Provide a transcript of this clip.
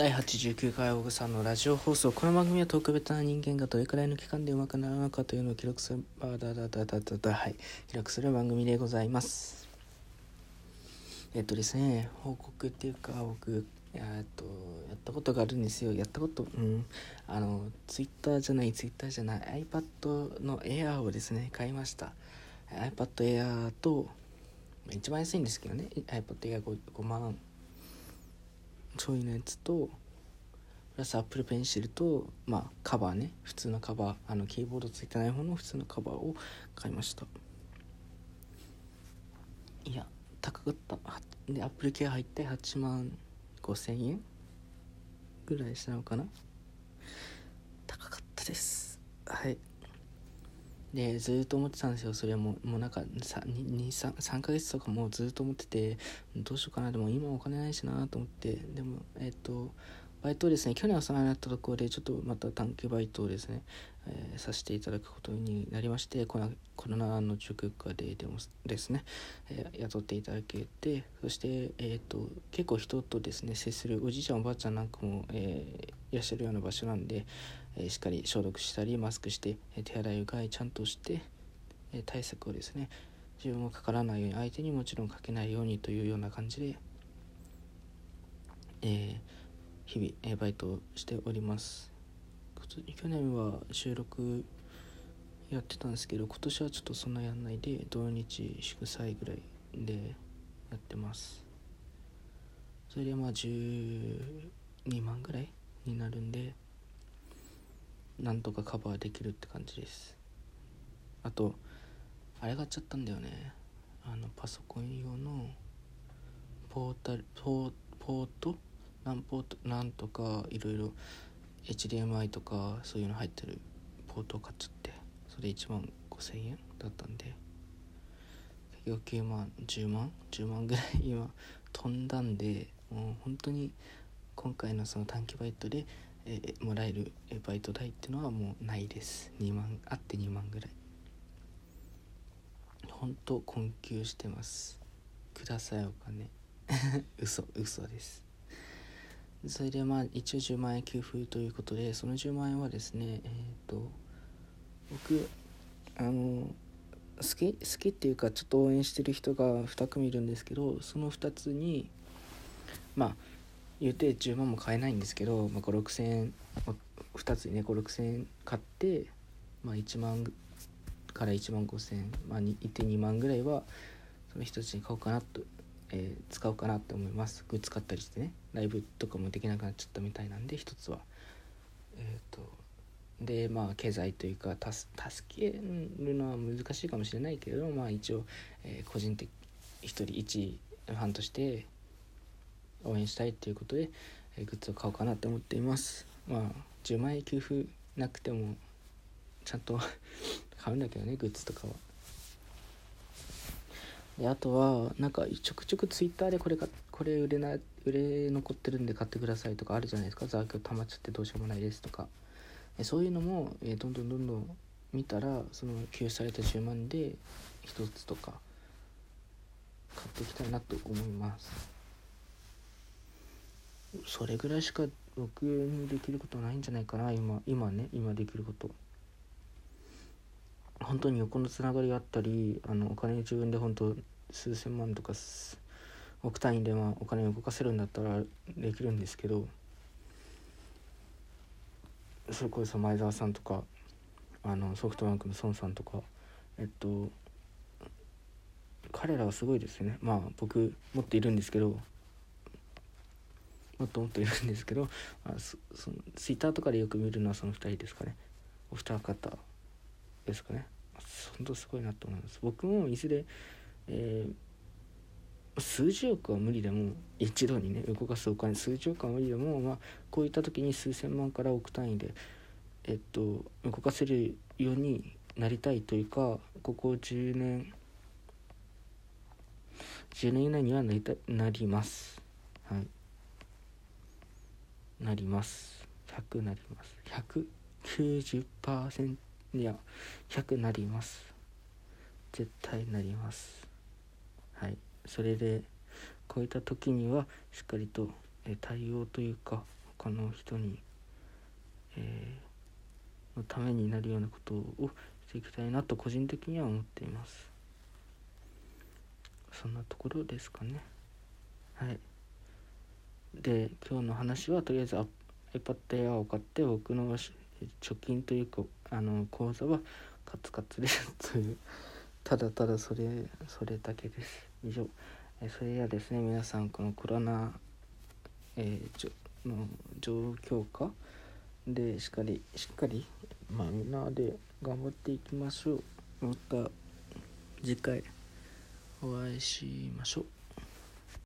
第89回大さんのラジオ放送この番組は特別な人間がどれくらいの期間でうまくなるのかというのを記録するだだだだだだはい記録する番組でございます。えっとですね報告っていうか僕えっとやったことがあるんですよ。やったことうん。あのツイッターじゃないツイッターじゃない iPad の Air をですね買いました。iPad Air と一番安いんですけどね。iPad Air 5, 5万ちょいのやつとプラスアップルペンシルとまあカバーね。普通のカバーあのキーボードついてない方の普通のカバーを買いました。いや高かった。でアップルケア入って8万5000円ぐらいしたのかな。高かったです。はい。でずっと思ってたんですよ。それももうなんか 3, 3ヶ月とかもうずっと思っててどうしようかな。でも今お金ないしなと思って。でもえっ、とバイトをですね去年お世話になったところでちょっとまた短期バイトをですね、えー、させていただくことになりましてコロナの直下ででもですね、えー、雇っていただけてそして、えーと、結構人とですね接するおじいちゃんおばあちゃんなんかも、えー、いらっしゃるような場所なんで、えしっかり消毒したりマスクして、え手洗いうがいちゃんとして、え対策をですね自分もかからないように相手にもちろんかけないようにというような感じで、え日々、えバイトをしております。去年は収録やってたんですけど今年はちょっとそんなやんないで土日祝祭ぐらいでやってます。それでまあ12万ぐらいになるんでなんとかカバーできるって感じです。あとあれ買っちゃったんだよね。あのパソコン用のポータルポート？何ポート？なんとかいろいろ HDMI とかそういうの入ってるポートを買っちゃってそれ1万5000円だったんで結局9万10万？10万ぐらい今飛んだんでもう本当に今回のその短期バイトでえー、もらえるバイト代っていうのはもうないです。2万あって2万ぐらい。ほんと困窮してます。くださいお金嘘嘘です。それでまあ一応10万円給付ということでその10万円はですねえっ、ー、と僕あの好き好きっていうかちょっと応援してる人が2組いるんですけどその2つにまあ言うて10万も買えないんですけど、まあ、5 6千円2つにね5 6千円買って、まあ、1万から1万5千円、まあ、1.2万ぐらいはその人たちに買おうかなと、えー、使おうかなって思います。グッズ買ったりしてねライブとかもできなくなっちゃったみたいなんで一つは。えっ、ー、とでまあ経済というか助けるのは難しいかもしれないけれどまあ一応、えー、個人的一人一ファンとして応援したいっていうことで、えー、グッズを買おうかなって思っています。まあ10万円給付なくてもちゃんと 買うんだけどねグッズとかは。であとはなんかちょくちょくツイッターでこれかこれ売れな売れ残ってるんで買ってくださいとかあるじゃないですか。残響溜まっちゃってどうしようもないですとか。えそういうのも、えどんどんどんどん見たらその給付された10万で1つとか買っていきたいなと思います。それぐらいしか僕にできることないんじゃないかな今今ね今できること。本当に横のつながりがあったりあのお金自分で本当数千万とか億単位でまあお金を動かせるんだったらできるんですけどそれこそ前澤さんとかあのソフトバンクの孫さんとかえっと彼らはすごいですね。まあ僕もっといるんですけどもっともっといるんですけどあそそのツイッターとかでよく見るのはその2人ですかね。お二方ですかね。本当すごいなと思います。僕もいずれ、えー、数十億は無理でも一度にね動かすお金数十億は無理でも、まあ、こういった時に数千万から億単位で、えっと、動かせるようになりたいというかここ10年10年以内にはなりたなります。はい。なります。100なります。190%いや100なります。絶対なります。はい。それでこういった時にはしっかりと対応というか他の人に、えー、のためになるようなことをしていきたいなと個人的には思っています。そんなところですかね。はい。で今日の話はとりあえず iPad Air を買って僕の貯金というかあの口座はカツカツです。というただただそれそれだけです。以上。えそれではですね皆さんこのコロナ、えー、の状況下でしっかりしっかりまあみんなで頑張っていきましょう。また次回お会いしましょう。